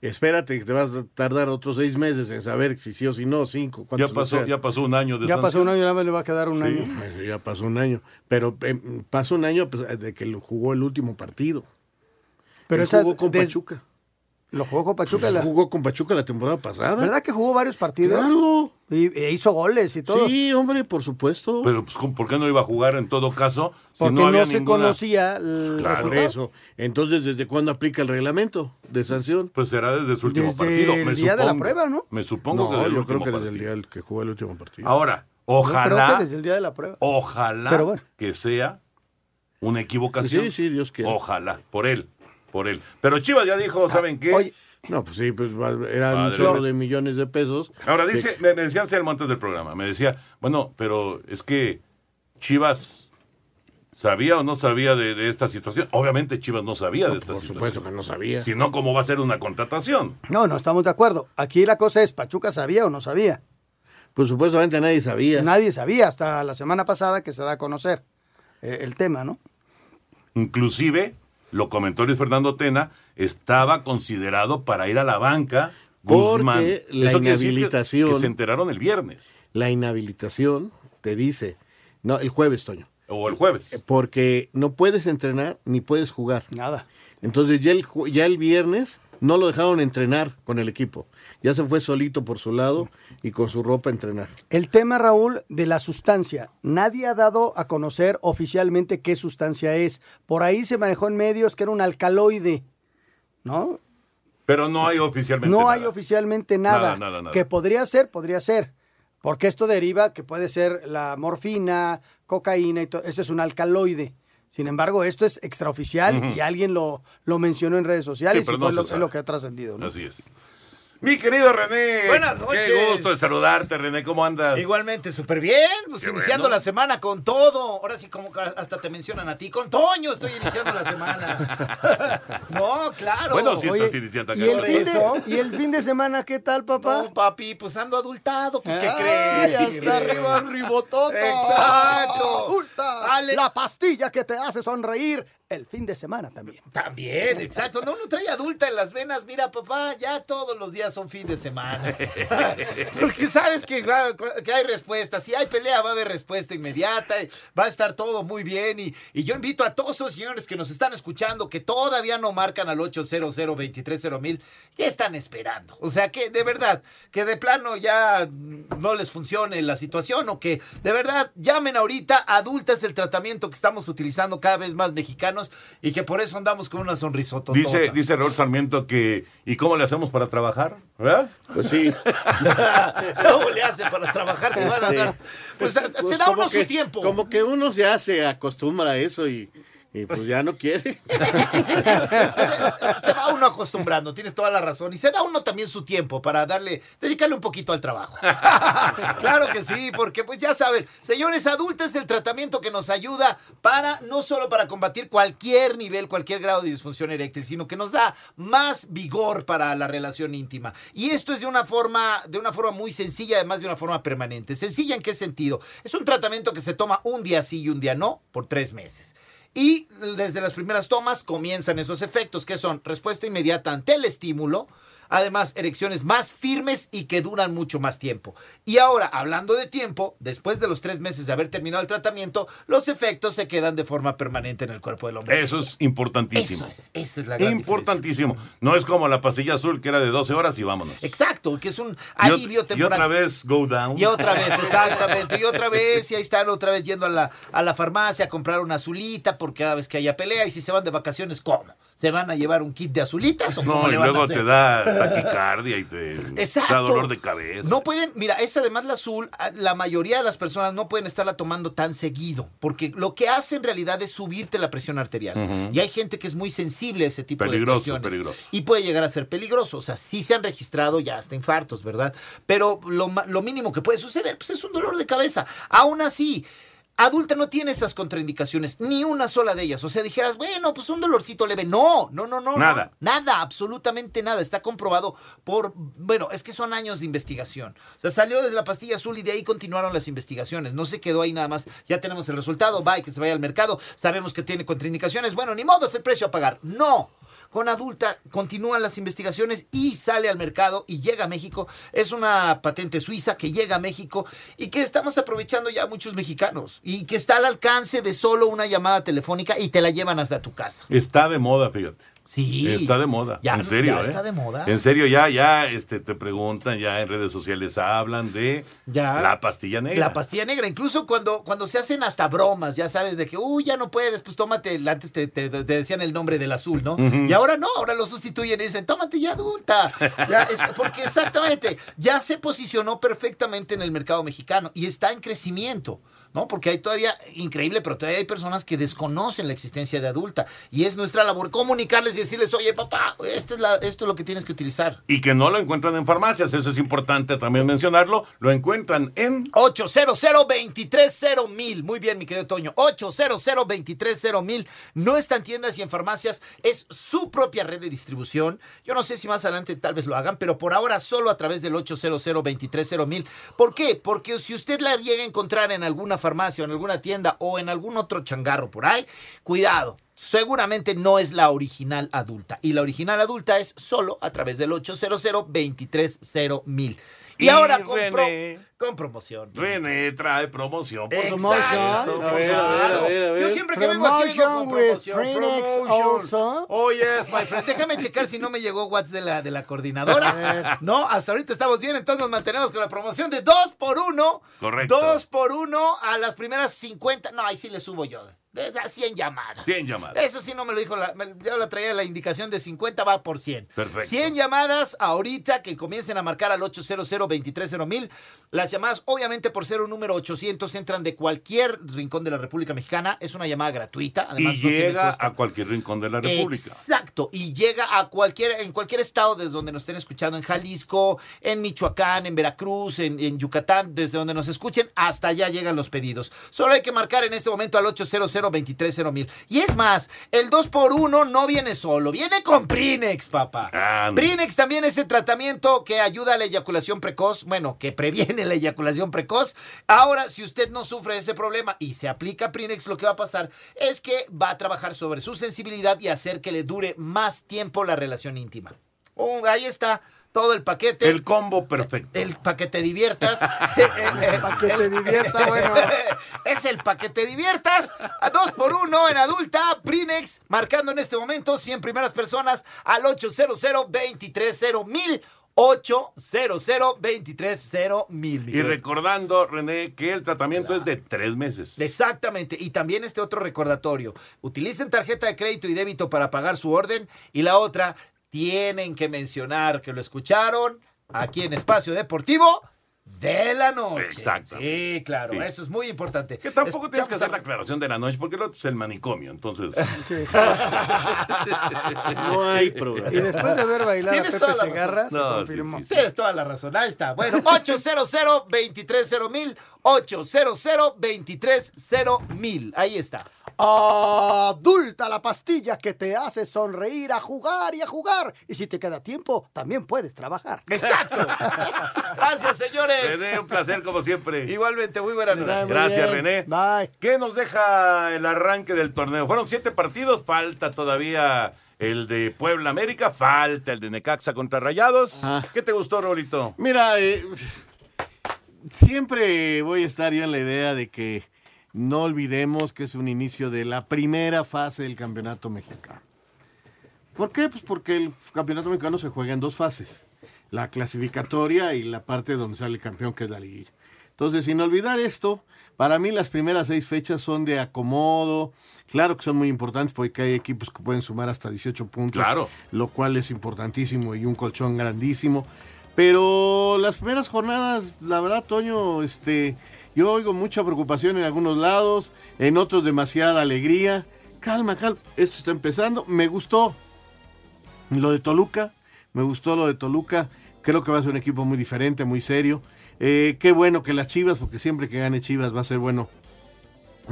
Espérate que te vas a tardar otros seis meses en saber si sí o si no, cinco. Ya cuántos pasó, ya pasó un año de Ya pasó un año, nada más le va a quedar un Sí, año. ya pasó un año. Pero eh, pasó un año pues, de que lo jugó el último partido. Pero Él esa jugó con des- Pachuca. Lo jugó con Pachuca. Él la- jugó con Pachuca la temporada pasada. ¿Verdad que jugó varios partidos? Claro. Y e hizo goles y todo. Sí, hombre, por supuesto. Pero pues, ¿cómo- ¿por qué no iba a jugar en todo caso? Si Porque no, no, había se ninguna- conocía el Claro, eso. Entonces, ¿desde cuándo aplica el reglamento de sanción? Pues será desde su último Desde partido. el me día de la prueba, ¿no? Me supongo No, que desde el yo creo último que desde el partido. día del que jugó el último partido. Ahora, Yo creo ojalá, que desde el día de la prueba. ojalá Pero bueno. que sea una equivocación. Sí, sí, Dios quiera. Ojalá, por él, por él. Pero Chivas ya dijo, ¿saben qué? Ah, Oye, No, pues sí, pues eran un chorro de millones de pesos. Ahora dice, me, me decía Anselmo antes del programa, me decía, bueno, pero es que Chivas sabía o no sabía de, de esta situación. Obviamente Chivas no sabía de esta Por situación. supuesto que no sabía. Si no, ¿cómo va a ser una contratación? no, no estamos de acuerdo. Aquí la cosa es, ¿Pachuca sabía o no sabía? Pues supuestamente nadie sabía. Nadie sabía hasta la semana pasada que se da a conocer eh, el tema, ¿no? Inclusive, lo comentó Luis Fernando Tena, estaba considerado para ir a la banca Guzmán. Porque la Eso que- inhabilitación- Que, se enteraron el viernes La inhabilitación te dice, no, el jueves, Toño, o el jueves. porque no puedes entrenar ni puedes jugar. Nada. Entonces ya el, ya el viernes no lo dejaron entrenar con el equipo. Ya se fue solito por su lado y con su ropa a entrenar. El tema, Raúl, de la sustancia. Nadie ha dado a conocer oficialmente qué sustancia es. Por ahí se manejó en medios que era un alcaloide, ¿no? Pero no hay oficialmente No nada. hay oficialmente nada. Nada, nada, nada. Que podría ser, podría ser. Porque esto deriva que puede ser la morfina, cocaína y todo. Ese es un alcaloide. Sin embargo, esto es extraoficial y alguien lo, lo mencionó en redes sociales Sí, y fue lo, es lo que ha trascendido. ¿no? Así es. Mi querido René. Buenas noches. Qué gusto de saludarte, René. ¿Cómo andas? Igualmente, súper bien. Pues Qué iniciando bueno. la semana con todo. Ahora sí, como que hasta te mencionan a ti. Con Toño estoy iniciando la semana. no, claro. Bueno, sí Oye, estás iniciando ¿y acá. el, fin de, ¿Y el fin de semana qué tal, papá? No, papi, pues ando adultado. Pues, ¿qué Ay, crees? hasta ¿Qué crees? arriba, ribotota. Exacto. Adulta. La pastilla que te hace sonreír el fin de semana también. También, exacto. No, uno trae adulta en las venas. Mira, papá, ya todos los días son fin de semana. Porque sabes que, que hay respuesta. Si hay pelea, va a haber respuesta inmediata. Va a estar todo muy bien. Y, y yo invito a todos esos señores que nos están escuchando, que todavía no marcan al 800 230 mil, ¿qué están esperando? O sea, que de verdad, que de plano ya no les funcione la situación o que de verdad llamen ahorita. Adulta es el tratamiento que estamos utilizando cada vez más mexicanos y que por eso andamos con una sonrisota. Dice, dice Raúl Sarmiento que. ¿Y cómo le hacemos para trabajar? ¿Verdad? Pues sí. ¿Cómo le hacen para trabajar? Se van a Sí. dar. Pues, se Pues da uno que- su tiempo. Como que uno ya se acostumbra a eso y, y pues ya no quiere. se, se va uno acostumbrando, tienes toda la razón. Y se da uno también su tiempo para darle, dedicarle un poquito al trabajo. claro que sí, porque pues ya saben, señores adultos, el tratamiento que nos ayuda para, no solo para combatir cualquier nivel, cualquier grado de disfunción eréctil, sino que nos da más vigor para la relación íntima. Y esto es de una forma, de una forma muy sencilla, además de una forma permanente. ¿Sencilla en qué sentido? Es un tratamiento que se toma un día sí y un día no por tres meses. Y desde las primeras tomas comienzan esos efectos, que son respuesta inmediata ante el estímulo, además erecciones más firmes y que duran mucho más tiempo. Y ahora, hablando de tiempo, después de los tres meses de haber terminado el tratamiento, los efectos se quedan de forma permanente en el cuerpo del hombre. Eso es importantísimo. Eso es, esa es la gran Importantísimo. No es como la pastilla azul que era de 12 horas y vámonos. Exacto, que es un Y alivio y, temporal. otra vez go down. Y otra vez, exactamente. Y otra vez, y ahí están otra vez yendo a la, a la farmacia a comprar una azulita por cada vez que haya pelea. Y si se van de vacaciones, ¿cómo? ¿Se van a llevar un kit de azulitas o cómo No, y le van a luego hacer? te da taquicardia y te Exacto. da dolor de cabeza. No pueden, mira, es además la azul, a- la mayoría de las personas no pueden estarla tomando tan seguido, porque lo que hace en realidad es subirte la presión arterial. Y hay gente que es muy sensible a ese tipo Peligroso, de cuestiones. peligroso. Y puede llegar a ser peligroso. O sea, sí se han registrado ya hasta infartos, ¿verdad? Pero lo, lo mínimo que puede suceder pues, es un dolor de cabeza. Aún así. Adulta no tiene esas contraindicaciones, ni una sola de ellas. O sea, dijeras, bueno, pues un dolorcito leve. No, no, no, no. Nada. no. Nada, absolutamente nada. Está comprobado por, bueno, es que son años de investigación. O sea, salió desde la pastilla azul y de ahí continuaron las investigaciones. No se quedó ahí nada más. Ya tenemos el resultado, va, y que se vaya al mercado. Sabemos que tiene contraindicaciones. Bueno, ni modo, es el precio a pagar. No. Con adulta continúan las investigaciones y sale al mercado y llega a México. Es una patente suiza que llega a México y que estamos aprovechando ya muchos mexicanos y que está al alcance de solo una llamada telefónica y te la llevan hasta tu casa. Está de moda, fíjate. Sí. Está de moda. Ya- en serio, ya ¿eh? está de moda. En serio, ya, ya, este, te preguntan, ya en redes sociales hablan de Ya. la pastilla negra. La pastilla negra, incluso cuando, cuando se hacen hasta bromas, ya sabes, de que, uy, ya no puedes, pues tómate, el- antes te, te- te decían el nombre del azul, ¿no? Y ahora no, ahora lo sustituyen y dicen, tómate ya adulta. Ya, es- porque exactamente, ya se posicionó perfectamente en el mercado mexicano y está en crecimiento. ¿No? Porque hay todavía, increíble, pero todavía hay personas que desconocen la existencia de adulta. Y es nuestra labor comunicarles y decirles, oye, papá, esta es la, esto es lo que tienes que utilizar. Y que no lo encuentran en farmacias, eso es importante también mencionarlo. Lo encuentran en 800 230 mil. Muy bien, mi querido Toño. 800 230 mil. No está en tiendas y en farmacias. Es su propia red de distribución. Yo no sé si más adelante tal vez lo hagan, pero por ahora solo a través del 800 230 mil. ¿Por qué? Porque si usted la llega a encontrar en alguna farmacia o en alguna tienda o en algún otro changarro por ahí, cuidado. Seguramente no es la original adulta. Y la original adulta es solo a través del 800 230 mil. Y, Y ahora con, pro- René. con promoción. René trae promoción. por Exacto. Yo siempre que vengo aquí vengo con promoción. Kleenex promotion. also. Oh, yes, my friend. Déjame checar si no me llegó WhatsApp de la, de la coordinadora. No, hasta ahorita estamos bien, entonces nos mantenemos con la promoción de 2 por 1 Correcto. 2 por 1 a las primeras 50. No, ahí sí le subo yo. De esas 100 llamadas. 100 llamadas. Eso sí no me lo dijo, la, me- yo la traía la indicación de 50 va por 100. Perfecto. 100 llamadas ahorita que comiencen a marcar al 800 230 Las llamadas, obviamente por ser un número 800, entran de cualquier rincón de la República Mexicana. Es una llamada gratuita. Además, y no tiene llega a cualquier rincón de la República. Exacto, y llega a cualquier, en cualquier estado desde donde nos estén escuchando, en Jalisco, en Michoacán, en Veracruz, en, en Yucatán, desde donde nos escuchen, hasta allá llegan los pedidos. Solo hay que marcar en este momento al 800 230 Y es más, el 2x1 no viene solo, viene con Prinex, papá. Prinex también es el tratamiento que ayuda a la eyaculación precoz, bueno, que previene la eyaculación precoz. Ahora, si usted no sufre de ese problema y se aplica Prinex, lo que va a pasar es que va a trabajar sobre su sensibilidad y hacer que le dure más tiempo la relación íntima. Oh, ahí está todo el paquete. El combo perfecto. El para que te diviertas. para que te diviertas, bueno. es el para que te diviertas. A dos por uno en adulta. Prinex marcando en este momento 100 primeras personas al 800 230 mil 800 230 mil. Y recordando, René, que el tratamiento es de tres meses. Exactamente. Y también este otro recordatorio. Utilicen tarjeta de crédito y débito para pagar su orden. Y la otra, tienen que mencionar que lo escucharon aquí en Espacio Deportivo de la noche. Exacto. Sí, claro. Sí. Eso es muy importante. Que tampoco tienes que Escuchamos hacer la a- aclaración de la noche, porque el otro es el manicomio, entonces. No hay problema. Y después de haber bailado a Tienes Pepe toda la razón. Segarra, se No, confirmó. sí, sí, Tienes toda la razón. Ahí está. Bueno, 800 230 mil 800 230 mil. Ahí está. Adulta la pastilla que te hace sonreír a jugar y a jugar. Y si te queda tiempo, también puedes trabajar. Exacto. Gracias, señores. René, un placer como siempre. Igualmente, muy buenas noches. Gracias, René. Bye. ¿Qué nos deja el arranque del torneo? Fueron siete partidos, falta todavía el de Puebla América, falta el de Necaxa contra Rayados. ¿Qué te gustó, Rolito? Mira, eh, siempre voy a estar yo en la idea de que no olvidemos que es un inicio de la primera fase del campeonato mexicano. ¿Por qué? Pues porque el campeonato mexicano se juega en dos fases. La clasificatoria y la parte donde sale el campeón, que es la liguilla. Entonces, sin olvidar esto, para mí las primeras seis fechas son de acomodo. Claro que son muy importantes porque hay equipos que pueden sumar hasta 18 puntos. Claro. Lo cual es importantísimo y un colchón grandísimo. Pero las primeras jornadas, la verdad, Toño, este, yo oigo mucha preocupación en algunos lados, en otros demasiada alegría. Calma, calma, esto está empezando. Me gustó lo de Toluca, me gustó lo de Toluca. Creo que va a ser un equipo muy diferente, muy serio. Eh, qué bueno que las Chivas, porque siempre que gane Chivas va a ser bueno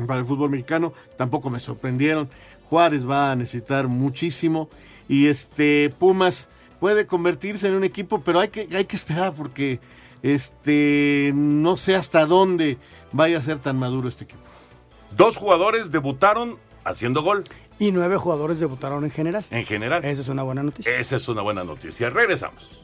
para el fútbol mexicano. Tampoco me sorprendieron. Juárez va a necesitar muchísimo. Y este Pumas puede convertirse en un equipo, pero hay que, hay que esperar porque este no sé hasta dónde vaya a ser tan maduro este equipo. Dos jugadores debutaron haciendo gol Y nueve jugadores debutaron en general. en general. Esa es una buena noticia. Esa es una buena noticia. Regresamos.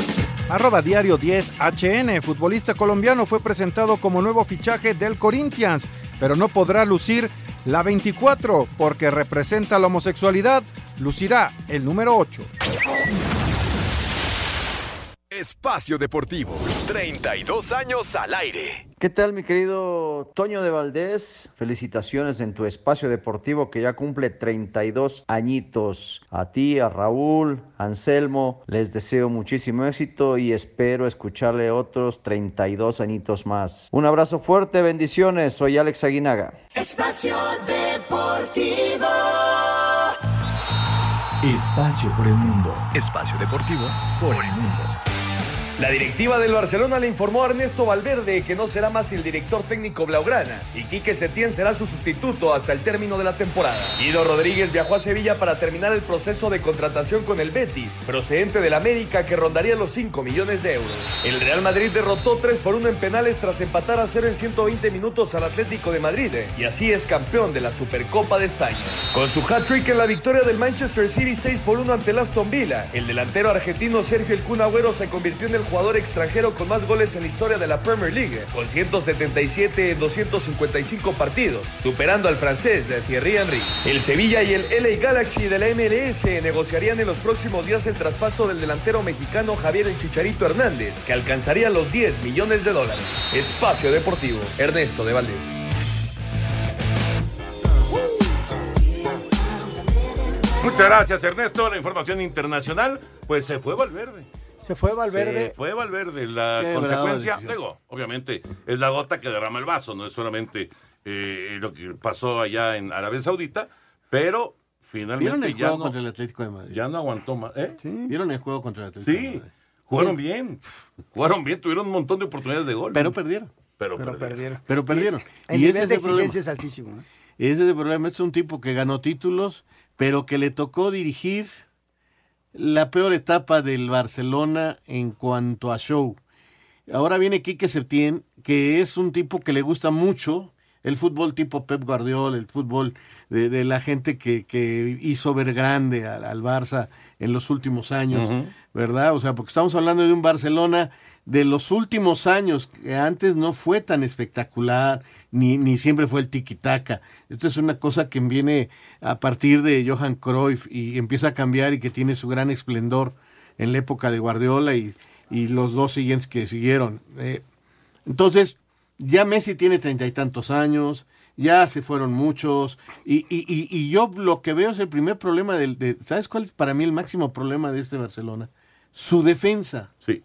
Arroba diario 10 HN, futbolista colombiano, fue presentado como nuevo fichaje del Corinthians, pero no podrá lucir la 24 porque representa la homosexualidad, lucirá el número 8. Espacio Deportivo. 32 años al aire. ¿Qué tal, mi querido Toño de Valdés? Felicitaciones en tu espacio deportivo que ya cumple 32 añitos. A ti, a Raúl, a Anselmo, les deseo muchísimo éxito y espero escucharle otros 32 añitos más. Un abrazo fuerte, bendiciones. Soy Alex Aguinaga. Espacio Deportivo. Espacio por el mundo. Espacio deportivo por el mundo. La directiva del Barcelona le informó a Ernesto Valverde que no será más el director técnico blaugrana y Quique Setién será su sustituto hasta el término de la temporada. Guido Rodríguez viajó a Sevilla para terminar el proceso de contratación con el Betis, procedente del América que rondaría los 5 millones de euros. El Real Madrid derrotó 3 por 1 en penales tras empatar a 0 en 120 minutos al Atlético de Madrid y así es campeón de la Supercopa de España. Con su hat-trick en la victoria del Manchester City 6 por 1 ante el Aston Villa, el delantero argentino Sergio El se convirtió en el jugador extranjero con más goles en la historia de la Premier League, con 177 en 255 partidos, superando al francés Thierry Henry. El Sevilla y el LA Galaxy de la MLS negociarían en los próximos días el traspaso del delantero mexicano Javier El Chicharito Hernández, que alcanzaría los 10 millones de dólares. Espacio Deportivo, Ernesto de Valdés. Muchas gracias, Ernesto. La información internacional, pues se fue Valverde. Se fue Valverde. Se fue Valverde. La Qué consecuencia, luego, obviamente, es la gota que derrama el vaso, no es solamente eh, lo que pasó allá en Arabia Saudita, pero ¿Vieron finalmente el ya juego no, contra el Atlético de Madrid? ya no aguantó más. ¿eh? ¿Vieron el juego contra el Atlético de Sí, Madrid? jugaron Sí. bien. Jugaron bien, tuvieron un montón de oportunidades de gol. Pero perdieron. Pero, Pero perdieron. perdieron. Pero perdieron. El y nivel ese es de problema. exigencia es altísimo. ¿eh? Ese es el problema. Este es un tipo que ganó títulos, pero que le tocó dirigir la peor etapa del Barcelona en cuanto a show. Ahora viene Quique Setién, que es un tipo que le gusta mucho el fútbol tipo Pep Guardiola, el fútbol de, de la gente que, que hizo ver grande al, al Barça en los últimos años. ¿verdad? O sea, porque estamos hablando de un Barcelona de los últimos años, que antes no fue tan espectacular, ni, ni siempre fue el tiki-taka. Esto es una cosa que viene a partir de Johan Cruyff y empieza a cambiar y que tiene su gran esplendor en la época de Guardiola y, y los dos siguientes que siguieron. Eh, entonces, ya Messi tiene treinta y tantos años, ya se fueron muchos, y, y, y, y yo lo que veo es el primer problema del, de, ¿sabes cuál es para mí el máximo problema de este Barcelona? Su defensa. Sí.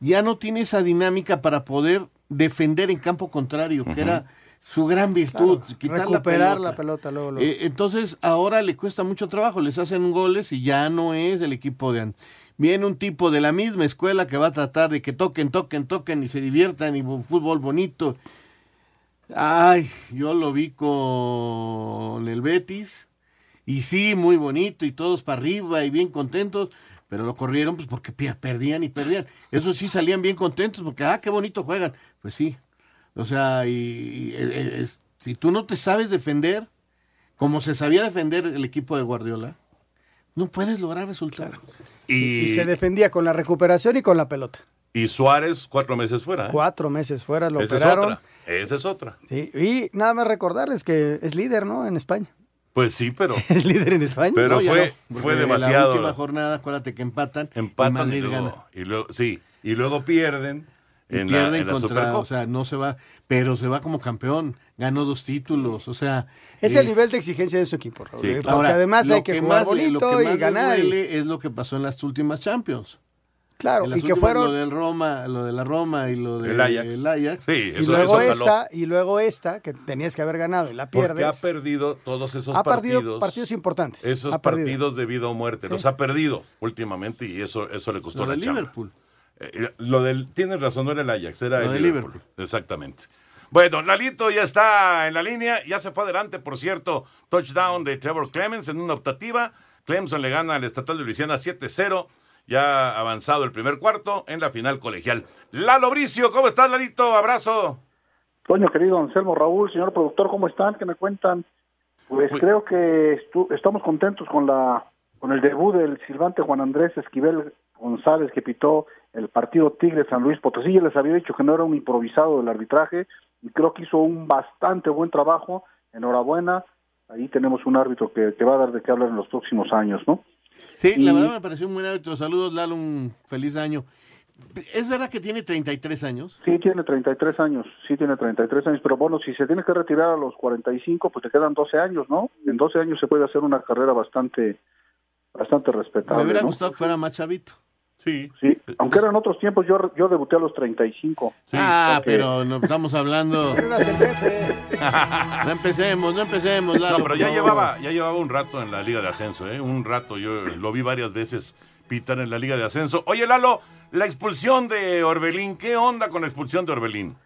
Ya no tiene esa dinámica para poder defender en campo contrario, que era su gran virtud, Claro, quitar recuperar la pelota. la pelota luego, luego. Eh, entonces ahora le cuesta mucho trabajo, les hacen goles y ya no es el equipo de antes. Viene un tipo de la misma escuela que va a tratar de que toquen, toquen, toquen y se diviertan y bu- fútbol bonito. Ay, yo lo vi con el Betis y sí, muy bonito y todos para arriba y bien contentos, pero lo corrieron pues porque perdían y perdían. Eso sí salían bien contentos porque, ah, qué bonito juegan. Pues sí. O sea, y, y, eh, es- si tú no te sabes defender, como se sabía defender el equipo de Guardiola, no puedes lograr resultados. Y, Y se defendía con la recuperación y con la pelota. y Suárez, cuatro meses fuera. ¿eh? Cuatro meses fuera, lo Esa es operaron. otra. Esa es otra. Sí, y nada más recordarles que es líder, ¿no? En España. Pues sí, pero. Es líder en España. Pero No, fue, no, fue La demasiado. última jornada, acuérdate que empatan, y Empatan y Madrid luego, gana. y luego- sí, y luego pierden Y en, pierden la, en la contra, Supercopa. o sea, no se va, pero se va como campeón, ganó dos títulos, o sea. Es eh, el nivel de exigencia de su equipo, Raúl. Sí, ¿eh? claro. Porque Ahora, además lo hay que, jugar más le- lo bonito que y más les ganar. y- duele es lo que pasó en las últimas Champions. Claro, y que fueron- Lo del Roma, lo de la Roma y lo del El Ajax. el Ajax. Sí, y eso, luego eso caló. esta, y luego esta, que tenías que haber ganado y la pierdes. Porque ha perdido todos esos Ha perdido partidos. partidos importantes. Esos Ha perdido. partidos de vida o muerte. Sí. Los ha perdido últimamente y eso, eso le costó Lo la de chamba. Liverpool. Eh, lo del, tienes razón, no era el Ajax, era Lo el de Liverpool. Exactamente. Bueno, Lalito ya está en la línea, ya se fue adelante, por cierto, touchdown de Trevor Clemens en una optativa. Clemson le gana al Estatal de Luisiana 7-0, ya avanzado el primer cuarto en la final colegial. Lalo Bricio, ¿cómo estás, Lalito? Abrazo. Toño, querido Anselmo, Raúl, señor productor, ¿cómo están? ¿Qué me cuentan? Pues creo que estu- estamos contentos con la con el debut del silbante Juan Andrés Esquivel González que pitó el partido Tigre San Luis Potosí. Ya les había dicho que no era un improvisado del arbitraje y creo que hizo un bastante buen trabajo. Enhorabuena. Ahí tenemos un árbitro que, que va a dar de qué hablar en los próximos años, ¿no? Sí, la verdad me pareció un buen hábito. Saludos, Lalo, un feliz año. ¿Es verdad que tiene 33 años? Sí, tiene 33 años, sí tiene 33 años, pero bueno, si se tiene que retirar a los 45, pues te quedan 12 años, ¿no? En 12 años se puede hacer una carrera bastante bastante Me respetable, hubiera ¿no? gustado que fuera más chavito. Sí. Sí, aunque eran otros tiempos, yo yo debuté a los 35. ah, porque- pero no estamos hablando. No empecemos, no empecemos, Lalo. No, pero ya llevaba, ya llevaba un rato en la Liga de Ascenso, ¿eh? Un rato, yo lo vi varias veces pitan en la Liga de Ascenso. Oye, Lalo, la expulsión de Orbelín, ¿qué onda con la expulsión de Orbelín?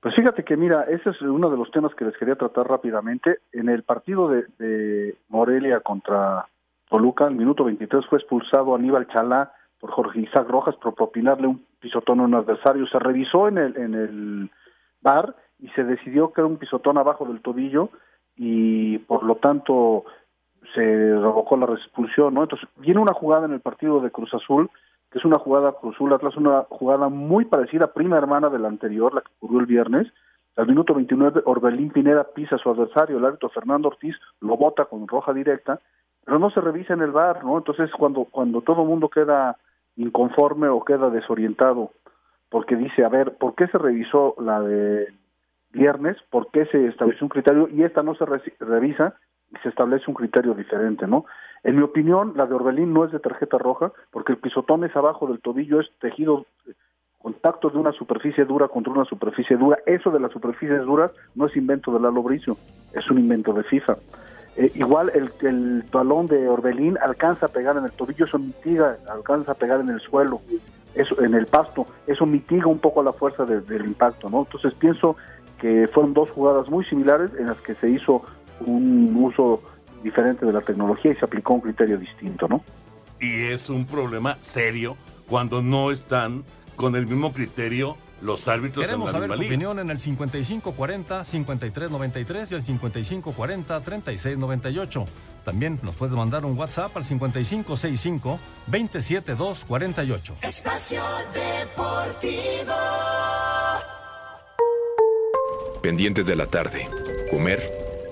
Pues fíjate que mira, ese es uno de los temas que les quería tratar rápidamente. En el partido de, de Morelia contra Toluca, el minuto 23 fue expulsado Aníbal Chalá por Jorge Isaac Rojas por propinarle un pisotón a un adversario. Se revisó en el, en el bar y se decidió que era un pisotón abajo del tobillo y por lo tanto se revocó la expulsión, ¿no? Entonces viene una jugada en el partido de Cruz Azul que es una jugada Cruz Azul Atlas, una jugada muy parecida, prima hermana de la anterior, la que ocurrió el viernes. Al minuto 29, Orbelín Pineda pisa a su adversario, el árbitro Fernando Ortiz lo bota con roja directa, pero no se revisa en el bar, ¿no? Entonces, cuando, cuando todo mundo queda inconforme o queda desorientado, porque dice, a ver, ¿por qué se revisó la de viernes? ¿Por qué se estableció un criterio y esta no se revisa y se establece un criterio diferente, ¿no? En mi opinión, la de Orbelín no es de tarjeta roja, porque el pisotón es abajo del tobillo, es tejido, contacto de una superficie dura contra una superficie dura. Eso de las superficies duras no es invento de Lalo Bricio, es un invento de FIFA. Eh, igual el, el talón de Orbelín alcanza a pegar en el tobillo, eso mitiga, alcanza a pegar en el suelo, eso, en el pasto, eso mitiga un poco la fuerza del impacto, ¿no? Entonces pienso que fueron dos jugadas muy similares en las que se hizo un uso diferente de la tecnología y se aplicó un criterio distinto, ¿no? Y es un problema serio cuando no están con el mismo criterio los árbitros Queremos en la saber tu liga. opinión en el 5540-5393 y el 5540-3698. También nos puedes mandar un WhatsApp al 5565-27248. Espacio Deportivo. Pendientes de la tarde. Comer,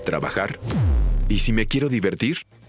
trabajar. ¿Y si me quiero divertir?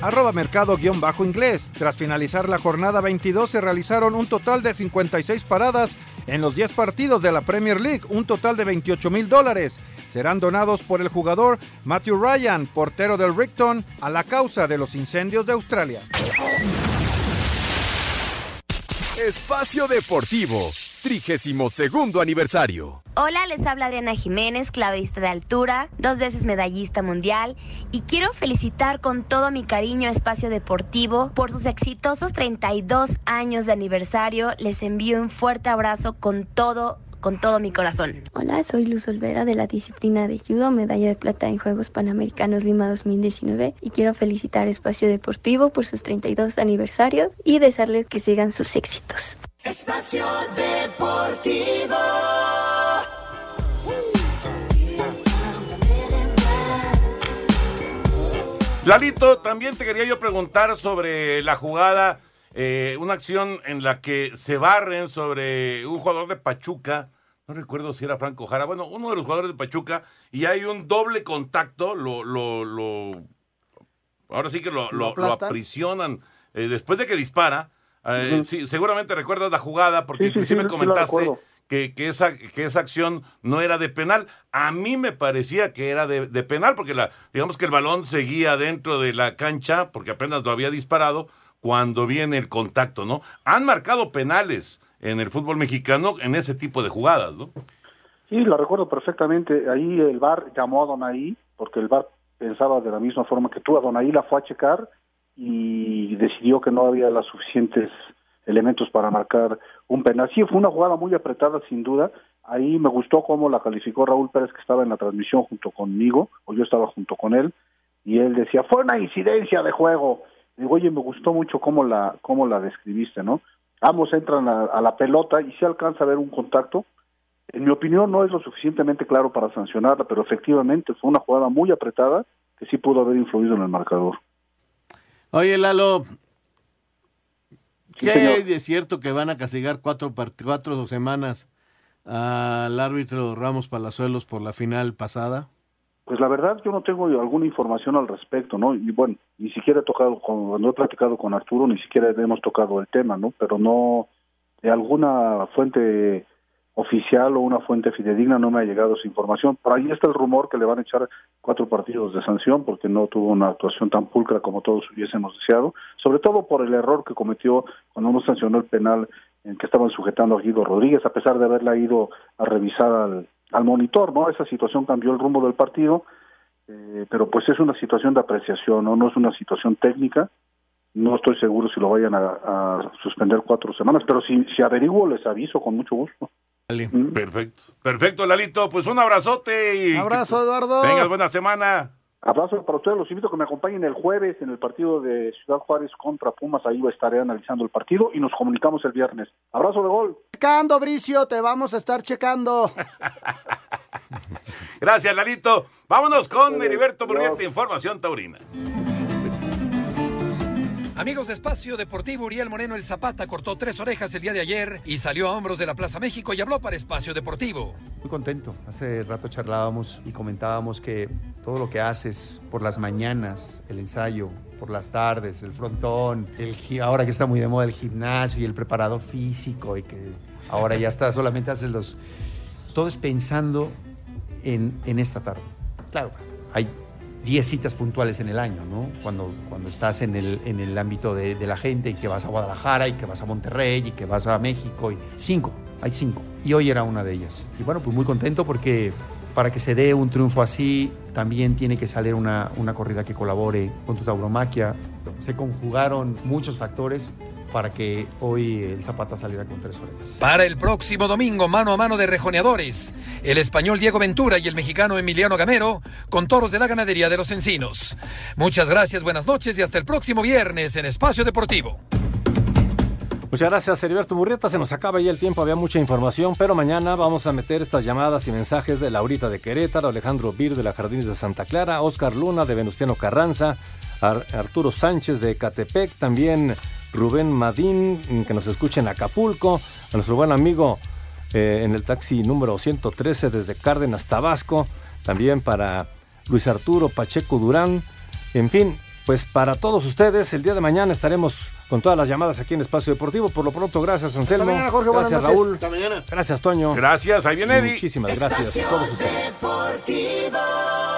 Arroba mercado guion bajo inglés. Tras finalizar la jornada 22 se realizaron un total de 56 paradas en los 10 partidos de la Premier League, un total de 28 mil dólares. Serán donados por el jugador Matthew Ryan, portero del Rickton, a la causa de los incendios de Australia. Espacio Deportivo. 32 aniversario. Hola, les habla Adriana Jiménez, clavadista de altura, dos veces medallista mundial y quiero felicitar con todo mi cariño a Espacio Deportivo por sus exitosos 32 años de aniversario. Les envío un fuerte abrazo con todo con todo mi corazón. Hola, soy Luz Olvera de la disciplina de judo, medalla de plata en Juegos Panamericanos Lima 2019 y quiero felicitar a Espacio Deportivo por sus 32 aniversarios y desearles que sigan sus éxitos. Espacio Deportivo. Lalito, también te quería yo preguntar sobre la jugada, eh, una acción en la que se barren sobre un jugador de Pachuca, no recuerdo si era Franco Jara, bueno, uno de los jugadores de Pachuca, y hay un doble contacto, lo, lo, lo ahora sí que lo, aprisionan eh, después de que dispara. eh, sí, seguramente recuerdas la jugada, porque Sí, inclusive sí, comentaste. Que, que esa, que esa acción no era de penal. A mí me parecía que era de, de penal, porque la, digamos que el balón seguía dentro de la cancha, porque apenas lo había disparado, cuando viene el contacto, ¿no? Han marcado penales en el fútbol mexicano en ese tipo de jugadas, ¿no? Sí, la recuerdo perfectamente. Ahí el VAR llamó a Donaí, porque el VAR pensaba de la misma forma que tú. A Donaí la fue a checar y decidió que no había los suficientes elementos para marcar un penal. Sí, fue una jugada muy apretada, sin duda. Ahí me gustó cómo la calificó Raúl Pérez, que estaba en la transmisión junto conmigo, o yo estaba junto con él, y él decía, fue una incidencia de juego. Digo, oye, me gustó mucho cómo la, cómo la describiste, ¿no? Ambos entran a, a la pelota y se alcanza a ver un contacto, en mi opinión no es lo suficientemente claro para sancionarla, pero efectivamente fue una jugada muy apretada que sí pudo haber influido en el marcador. Oye, Lalo, Sí, ¿qué de cierto que van a castigar cuatro, cuatro semanas al árbitro Ramos Palazuelos por la final pasada? Pues la verdad yo no tengo alguna información al respecto, ¿no? Y bueno, ni siquiera he tocado, con, cuando he platicado con Arturo, ni siquiera hemos tocado el tema, ¿no? Pero no, de alguna fuente oficial o una fuente fidedigna no me ha llegado esa información. Por ahí está el rumor que le van a echar cuatro partidos de sanción porque no tuvo una actuación tan pulcra como todos hubiésemos deseado, sobre todo por el error que cometió cuando no sancionó el penal en que estaban sujetando a Guido Rodríguez, a pesar de haberla ido a revisar al, al monitor, ¿no? Esa situación cambió el rumbo del partido, eh, pero pues es una situación de apreciación, ¿no? Es una situación técnica, no estoy seguro si lo vayan a, a suspender cuatro semanas, pero si, si averiguo les aviso con mucho gusto. Perfecto. Perfecto, Lalito. Pues un abrazote y. Abrazo, Eduardo. Tengas buena semana. Abrazo para ustedes, los invito a que me acompañen el jueves en el partido de Ciudad Juárez contra Pumas, ahí estaré analizando el partido y nos comunicamos el viernes. Abrazo de gol. Checando, Bricio, te vamos a estar checando. Gracias, Lalito. Vámonos con Heriberto Murrieta, Información Taurina. Amigos de Espacio Deportivo, Uriel Moreno el Zapata cortó tres orejas el día de ayer y salió a hombros de la Plaza México y habló para Espacio Deportivo. Muy contento. Hace rato charlábamos y comentábamos que todo lo que haces por las mañanas, el ensayo, por las tardes, el frontón, el, ahora que está muy de moda el gimnasio y el preparador físico y que ahora ya está, solamente haces los... Todo es pensando en, en esta tarde. Claro, hay 10 citas puntuales en el año, ¿no? Cuando, cuando estás en el, en el ámbito de, la gente y que vas a Guadalajara y que vas a Monterrey y que vas a México y cinco, hay cinco. Y hoy era una de ellas. Y bueno, pues muy contento porque para que se dé un triunfo así, también tiene que salir una, una corrida que colabore con tu tauromaquia. Se conjugaron muchos factores para que hoy el Zapata saliera con tres orejas. Para el próximo domingo, mano a mano de rejoneadores, el español Diego Ventura y el mexicano Emiliano Gamero con toros de la ganadería de los Encinos. Muchas gracias, buenas noches y hasta el próximo viernes en Espacio Deportivo. Muchas gracias, Heriberto Murrieta. Se nos acaba ya el tiempo, había mucha información, pero mañana vamos a meter estas llamadas y mensajes de Laurita de Querétaro, Alejandro Bir de la Jardines de Santa Clara, Oscar Luna de Venustiano Carranza, Ar- Arturo Sánchez de Catepec, también Rubén Madín, que nos escucha en Acapulco, a nuestro buen amigo eh, en el taxi número 113 desde Cárdenas, Tabasco, también para Luis Arturo Pacheco Durán, en fin, pues para todos ustedes, el día de mañana estaremos con todas las llamadas aquí en Espacio Deportivo. Por lo pronto, gracias Anselmo. mañana, Jorge, buenas gracias. Raúl. Hasta mañana. Gracias Toño. Gracias, ahí viene Eddie. Muchísimas gracias a todos ustedes. Deportivo.